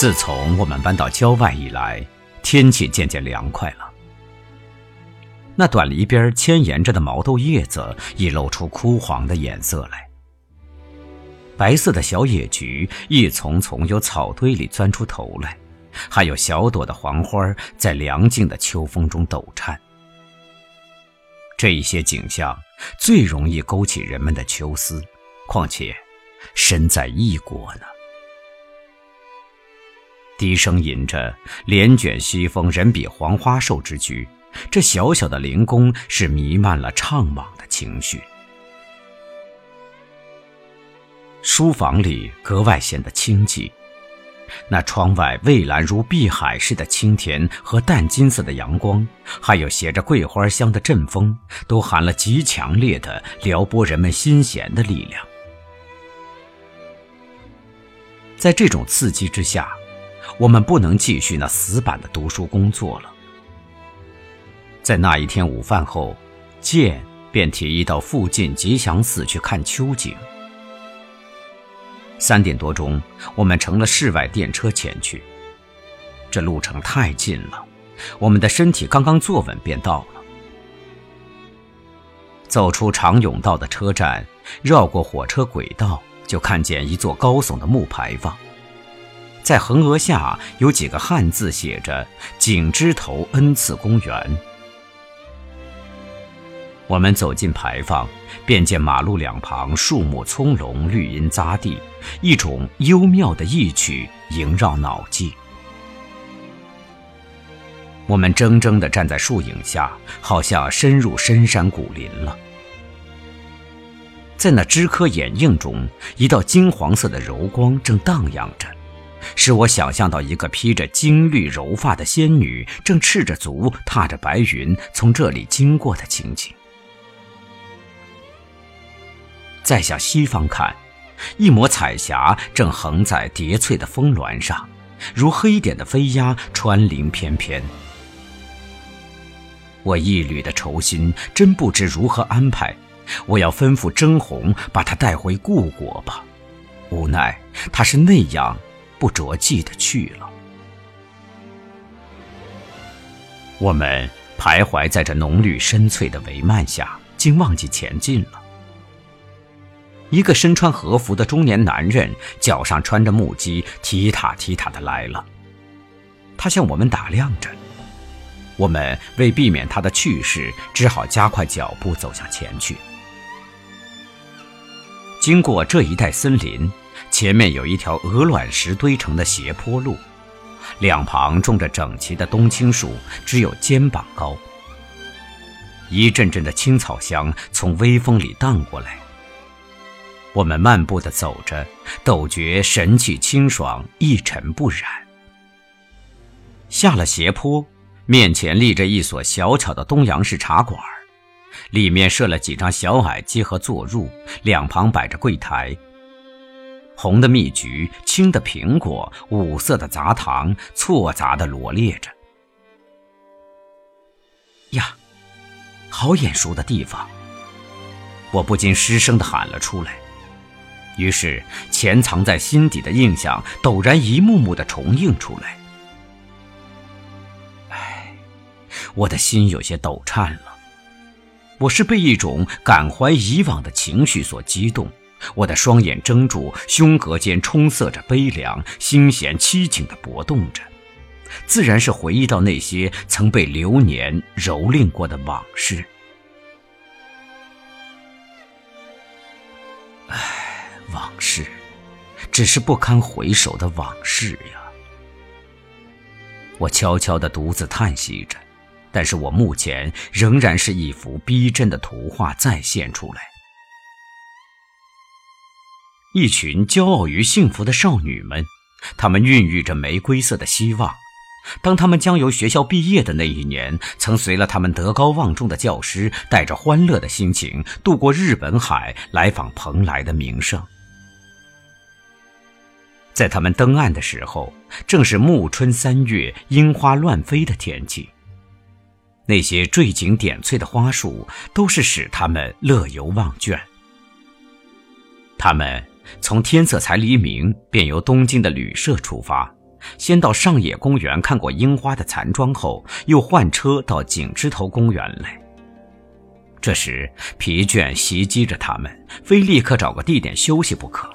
自从我们搬到郊外以来，天气渐渐凉快了。那短篱边牵延着的毛豆叶子已露出枯黄的颜色来，白色的小野菊一丛丛由草堆里钻出头来，还有小朵的黄花在凉静的秋风中抖颤。这一些景象最容易勾起人们的秋思，况且身在异国呢。低声吟着“帘卷西风，人比黄花瘦”之句，这小小的灵宫是弥漫了怅惘的情绪。书房里格外显得清寂，那窗外蔚蓝如碧海似的青天和淡金色的阳光，还有携着桂花香的阵风，都含了极强烈的撩拨人们心弦的力量。在这种刺激之下。我们不能继续那死板的读书工作了。在那一天午饭后，剑便提议到附近吉祥寺去看秋景。三点多钟，我们乘了室外电车前去。这路程太近了，我们的身体刚刚坐稳便到了。走出长甬道的车站，绕过火车轨道，就看见一座高耸的木牌坊。在横额下有几个汉字，写着“景芝头恩赐公园”。我们走进牌坊，便见马路两旁树木葱茏，绿荫匝地，一种幽妙的意趣萦绕脑际。我们怔怔地站在树影下，好像深入深山古林了。在那枝柯掩映中，一道金黄色的柔光正荡漾着。使我想象到一个披着金绿柔发的仙女，正赤着足踏着白云从这里经过的情景。再向西方看，一抹彩霞正横在叠翠的峰峦上，如黑点的飞鸦穿林翩翩。我一缕的愁心真不知如何安排，我要吩咐甄红把她带回故国吧，无奈她是那样。不着迹的去了。我们徘徊在这浓绿深翠的帷幔下，竟忘记前进了。一个身穿和服的中年男人，脚上穿着木屐，踢踏踢踏的来了。他向我们打量着，我们为避免他的去世，只好加快脚步走向前去。经过这一带森林。前面有一条鹅卵石堆成的斜坡路，两旁种着整齐的冬青树，只有肩膀高。一阵阵的青草香从微风里荡过来。我们漫步地走着，陡觉神气清爽，一尘不染。下了斜坡，面前立着一所小巧的东洋式茶馆，里面设了几张小矮机和坐褥，两旁摆着柜台。红的蜜橘，青的苹果，五色的杂糖，错杂的罗列着。呀，好眼熟的地方！我不禁失声的喊了出来。于是，潜藏在心底的印象陡然一幕幕的重映出来。唉，我的心有些抖颤了。我是被一种感怀以往的情绪所激动。我的双眼睁住，胸膈间充塞着悲凉，心弦凄情地搏动着，自然是回忆到那些曾被流年蹂躏过的往事。唉，往事，只是不堪回首的往事呀。我悄悄地独自叹息着，但是我目前仍然是一幅逼真的图画再现出来。一群骄傲于幸福的少女们，她们孕育着玫瑰色的希望。当她们将由学校毕业的那一年，曾随了他们德高望重的教师，带着欢乐的心情渡过日本海，来访蓬莱的名胜。在他们登岸的时候，正是暮春三月，樱花乱飞的天气。那些缀景点翠的花树，都是使他们乐游忘倦。他们。从天色才黎明，便由东京的旅社出发，先到上野公园看过樱花的残妆后，又换车到景之头公园来。这时疲倦袭击着他们，非立刻找个地点休息不可。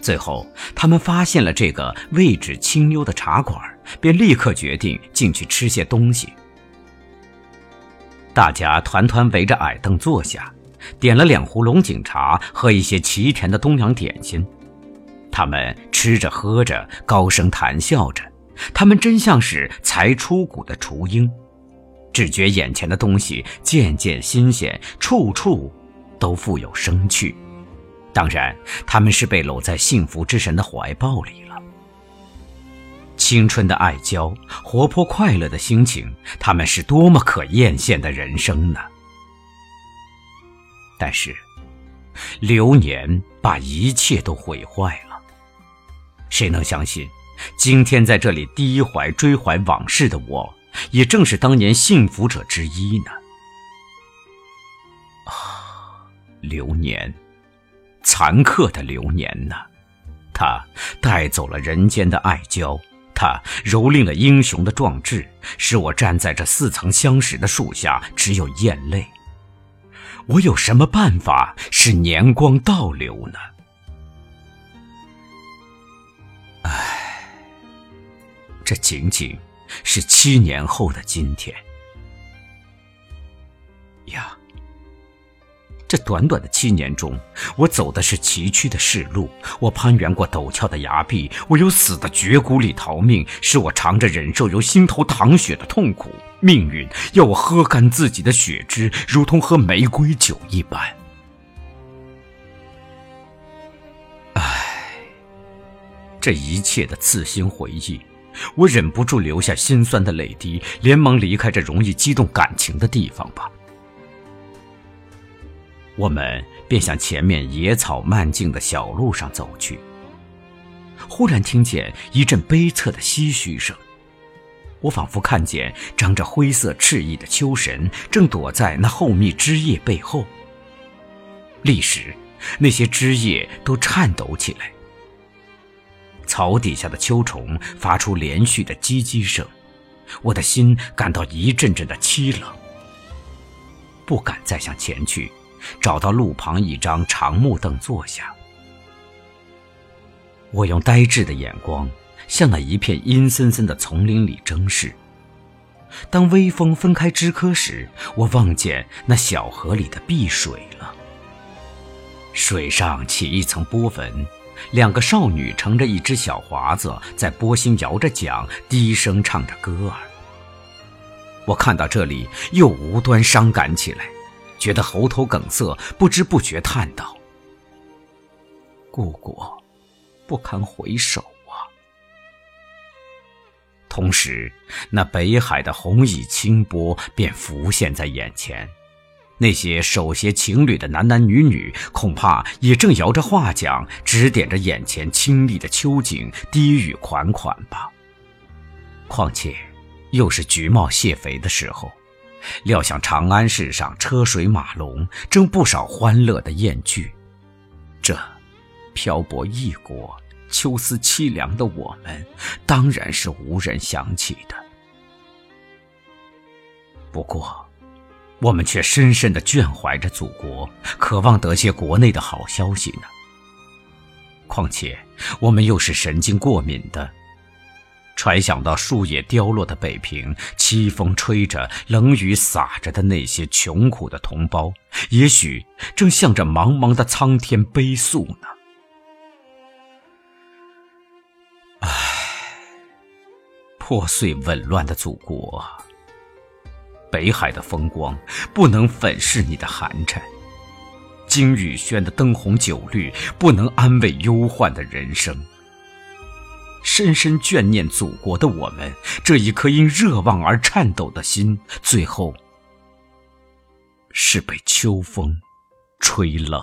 最后，他们发现了这个位置清幽的茶馆，便立刻决定进去吃些东西。大家团团围着矮凳坐下，点了两壶龙井茶和一些奇甜的东洋点心。他们吃着喝着，高声谈笑着，他们真像是才出谷的雏鹰，只觉眼前的东西渐渐新鲜，处处都富有生趣。当然，他们是被搂在幸福之神的怀抱里了。青春的爱娇，活泼快乐的心情，他们是多么可艳羡的人生呢？但是，流年把一切都毁坏了。谁能相信，今天在这里低怀追怀往事的我，也正是当年幸福者之一呢？啊，流年，残酷的流年呐！它带走了人间的爱娇，它蹂躏了英雄的壮志，使我站在这似曾相识的树下，只有咽泪。我有什么办法使年光倒流呢？唉这仅仅是七年后的今天呀！这短短的七年中，我走的是崎岖的世路，我攀援过陡峭的崖壁，我又死的绝谷里逃命，使我尝着忍受由心头淌血的痛苦。命运要我喝干自己的血汁，如同喝玫瑰酒一般。唉，这一切的刺心回忆。我忍不住流下心酸的泪滴，连忙离开这容易激动感情的地方吧。我们便向前面野草漫径的小路上走去。忽然听见一阵悲恻的唏嘘声，我仿佛看见长着灰色翅翼的秋神正躲在那厚密枝叶背后。立时，那些枝叶都颤抖起来。草底下的秋虫发出连续的叽叽声，我的心感到一阵阵的凄冷，不敢再向前去，找到路旁一张长木凳坐下。我用呆滞的眼光向那一片阴森森的丛林里争视。当微风分开枝柯时，我望见那小河里的碧水了，水上起一层波纹。两个少女乘着一只小华子，在波心摇着桨，低声唱着歌儿。我看到这里，又无端伤感起来，觉得喉头梗塞，不知不觉叹道：“故国，不堪回首！”同时，那北海的红蚁清波便浮现在眼前。那些手携情侣的男男女女，恐怕也正摇着画桨，指点着眼前清丽的秋景，低语款款吧。况且，又是橘帽蟹肥的时候，料想长安市上车水马龙，正不少欢乐的宴聚。这，漂泊异国、秋思凄凉的我们，当然是无人想起的。不过。我们却深深的眷怀着祖国，渴望得些国内的好消息呢。况且我们又是神经过敏的，揣想到树叶凋落的北平，凄风吹着，冷雨洒着的那些穷苦的同胞，也许正向着茫茫的苍天悲诉呢。破碎紊乱的祖国。北海的风光不能粉饰你的寒碜，金宇轩的灯红酒绿不能安慰忧患的人生。深深眷念祖国的我们，这一颗因热望而颤抖的心，最后是被秋风吹冷。